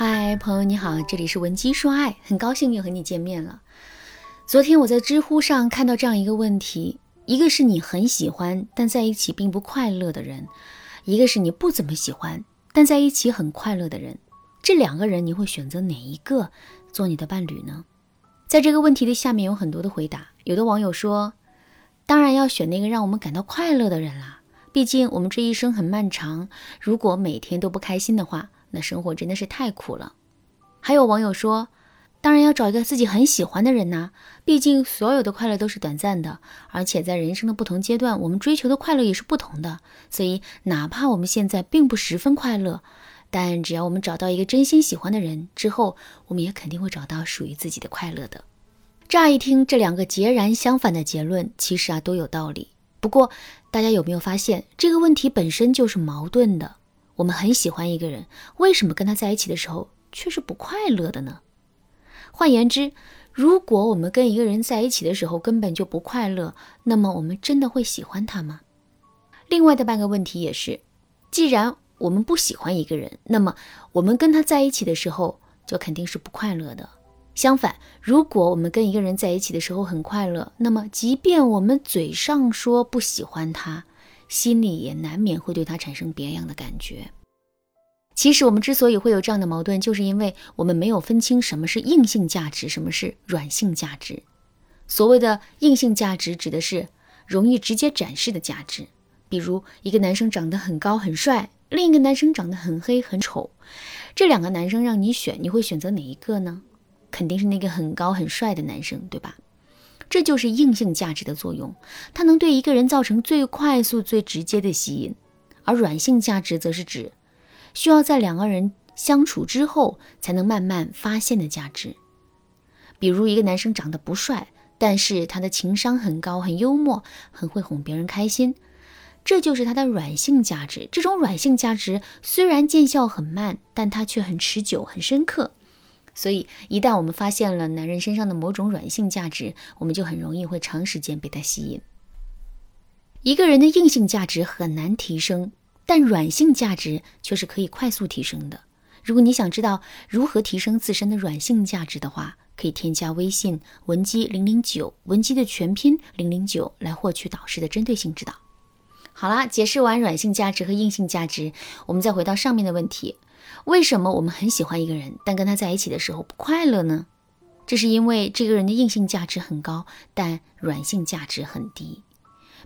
嗨，朋友你好，这里是文姬说爱，很高兴又和你见面了。昨天我在知乎上看到这样一个问题：一个是你很喜欢但在一起并不快乐的人，一个是你不怎么喜欢但在一起很快乐的人，这两个人你会选择哪一个做你的伴侣呢？在这个问题的下面有很多的回答，有的网友说，当然要选那个让我们感到快乐的人啦，毕竟我们这一生很漫长，如果每天都不开心的话。那生活真的是太苦了。还有网友说，当然要找一个自己很喜欢的人呐，毕竟所有的快乐都是短暂的，而且在人生的不同阶段，我们追求的快乐也是不同的。所以，哪怕我们现在并不十分快乐，但只要我们找到一个真心喜欢的人之后，我们也肯定会找到属于自己的快乐的。乍一听，这两个截然相反的结论，其实啊都有道理。不过，大家有没有发现，这个问题本身就是矛盾的？我们很喜欢一个人，为什么跟他在一起的时候却是不快乐的呢？换言之，如果我们跟一个人在一起的时候根本就不快乐，那么我们真的会喜欢他吗？另外的半个问题也是，既然我们不喜欢一个人，那么我们跟他在一起的时候就肯定是不快乐的。相反，如果我们跟一个人在一起的时候很快乐，那么即便我们嘴上说不喜欢他，心里也难免会对他产生别样的感觉。其实我们之所以会有这样的矛盾，就是因为我们没有分清什么是硬性价值，什么是软性价值。所谓的硬性价值，指的是容易直接展示的价值，比如一个男生长得很高很帅，另一个男生长得很黑很丑，这两个男生让你选，你会选择哪一个呢？肯定是那个很高很帅的男生，对吧？这就是硬性价值的作用，它能对一个人造成最快速、最直接的吸引。而软性价值则是指需要在两个人相处之后才能慢慢发现的价值。比如一个男生长得不帅，但是他的情商很高，很幽默，很会哄别人开心，这就是他的软性价值。这种软性价值虽然见效很慢，但它却很持久、很深刻。所以，一旦我们发现了男人身上的某种软性价值，我们就很容易会长时间被他吸引。一个人的硬性价值很难提升，但软性价值却是可以快速提升的。如果你想知道如何提升自身的软性价值的话，可以添加微信文姬零零九，文姬的全拼零零九，来获取导师的针对性指导。好啦，解释完软性价值和硬性价值，我们再回到上面的问题。为什么我们很喜欢一个人，但跟他在一起的时候不快乐呢？这是因为这个人的硬性价值很高，但软性价值很低。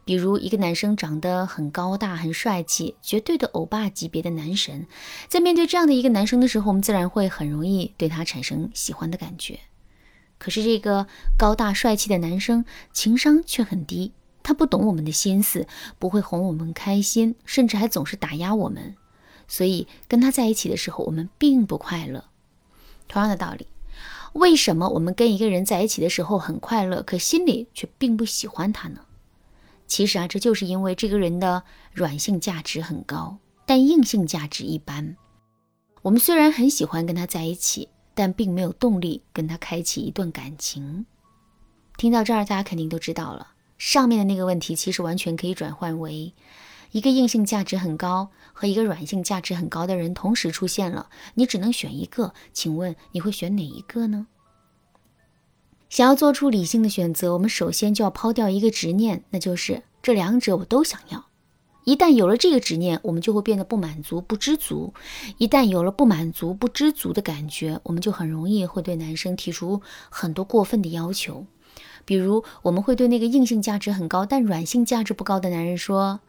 比如一个男生长得很高大、很帅气，绝对的欧巴级别的男神，在面对这样的一个男生的时候，我们自然会很容易对他产生喜欢的感觉。可是这个高大帅气的男生情商却很低，他不懂我们的心思，不会哄我们开心，甚至还总是打压我们。所以跟他在一起的时候，我们并不快乐。同样的道理，为什么我们跟一个人在一起的时候很快乐，可心里却并不喜欢他呢？其实啊，这就是因为这个人的软性价值很高，但硬性价值一般。我们虽然很喜欢跟他在一起，但并没有动力跟他开启一段感情。听到这儿，大家肯定都知道了，上面的那个问题其实完全可以转换为。一个硬性价值很高和一个软性价值很高的人同时出现了，你只能选一个，请问你会选哪一个呢？想要做出理性的选择，我们首先就要抛掉一个执念，那就是这两者我都想要。一旦有了这个执念，我们就会变得不满足、不知足。一旦有了不满足、不知足的感觉，我们就很容易会对男生提出很多过分的要求，比如我们会对那个硬性价值很高但软性价值不高的男人说。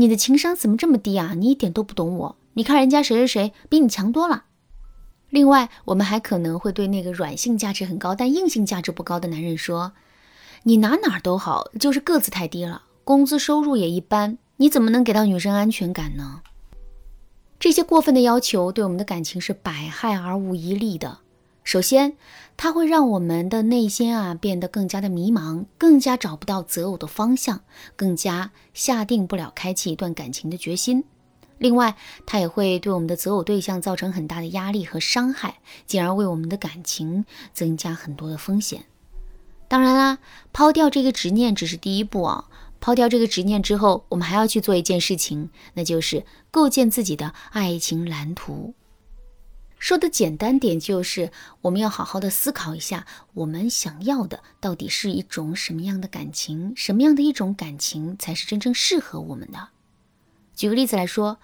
你的情商怎么这么低啊？你一点都不懂我。你看人家谁谁谁比你强多了。另外，我们还可能会对那个软性价值很高但硬性价值不高的男人说：“你哪哪都好，就是个子太低了，工资收入也一般，你怎么能给到女生安全感呢？”这些过分的要求对我们的感情是百害而无一利的。首先，它会让我们的内心啊变得更加的迷茫，更加找不到择偶的方向，更加下定不了开启一段感情的决心。另外，它也会对我们的择偶对象造成很大的压力和伤害，进而为我们的感情增加很多的风险。当然啦，抛掉这个执念只是第一步啊。抛掉这个执念之后，我们还要去做一件事情，那就是构建自己的爱情蓝图。说的简单点，就是我们要好好的思考一下，我们想要的到底是一种什么样的感情，什么样的一种感情才是真正适合我们的。举个例子来说，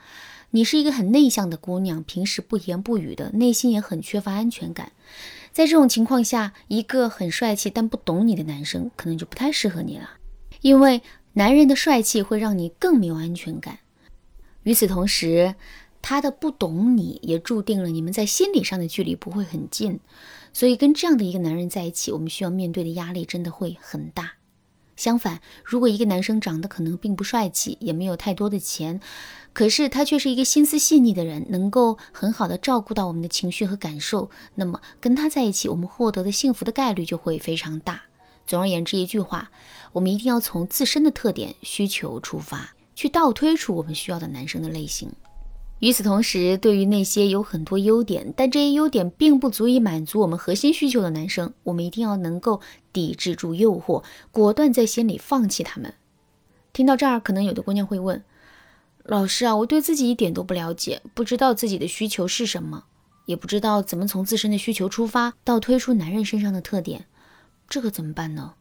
你是一个很内向的姑娘，平时不言不语的，内心也很缺乏安全感。在这种情况下，一个很帅气但不懂你的男生，可能就不太适合你了，因为男人的帅气会让你更没有安全感。与此同时，他的不懂你也注定了你们在心理上的距离不会很近，所以跟这样的一个男人在一起，我们需要面对的压力真的会很大。相反，如果一个男生长得可能并不帅气，也没有太多的钱，可是他却是一个心思细腻的人，能够很好的照顾到我们的情绪和感受，那么跟他在一起，我们获得的幸福的概率就会非常大。总而言之，一句话，我们一定要从自身的特点需求出发，去倒推出我们需要的男生的类型。与此同时，对于那些有很多优点，但这些优点并不足以满足我们核心需求的男生，我们一定要能够抵制住诱惑，果断在心里放弃他们。听到这儿，可能有的姑娘会问：“老师啊，我对自己一点都不了解，不知道自己的需求是什么，也不知道怎么从自身的需求出发，到推出男人身上的特点，这可怎么办呢？”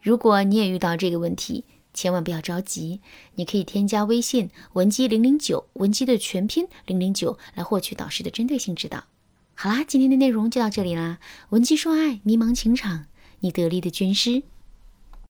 如果你也遇到这个问题，千万不要着急，你可以添加微信文姬零零九，文姬的全拼零零九，来获取导师的针对性指导。好啦，今天的内容就到这里啦，文姬说爱，迷茫情场，你得力的军师。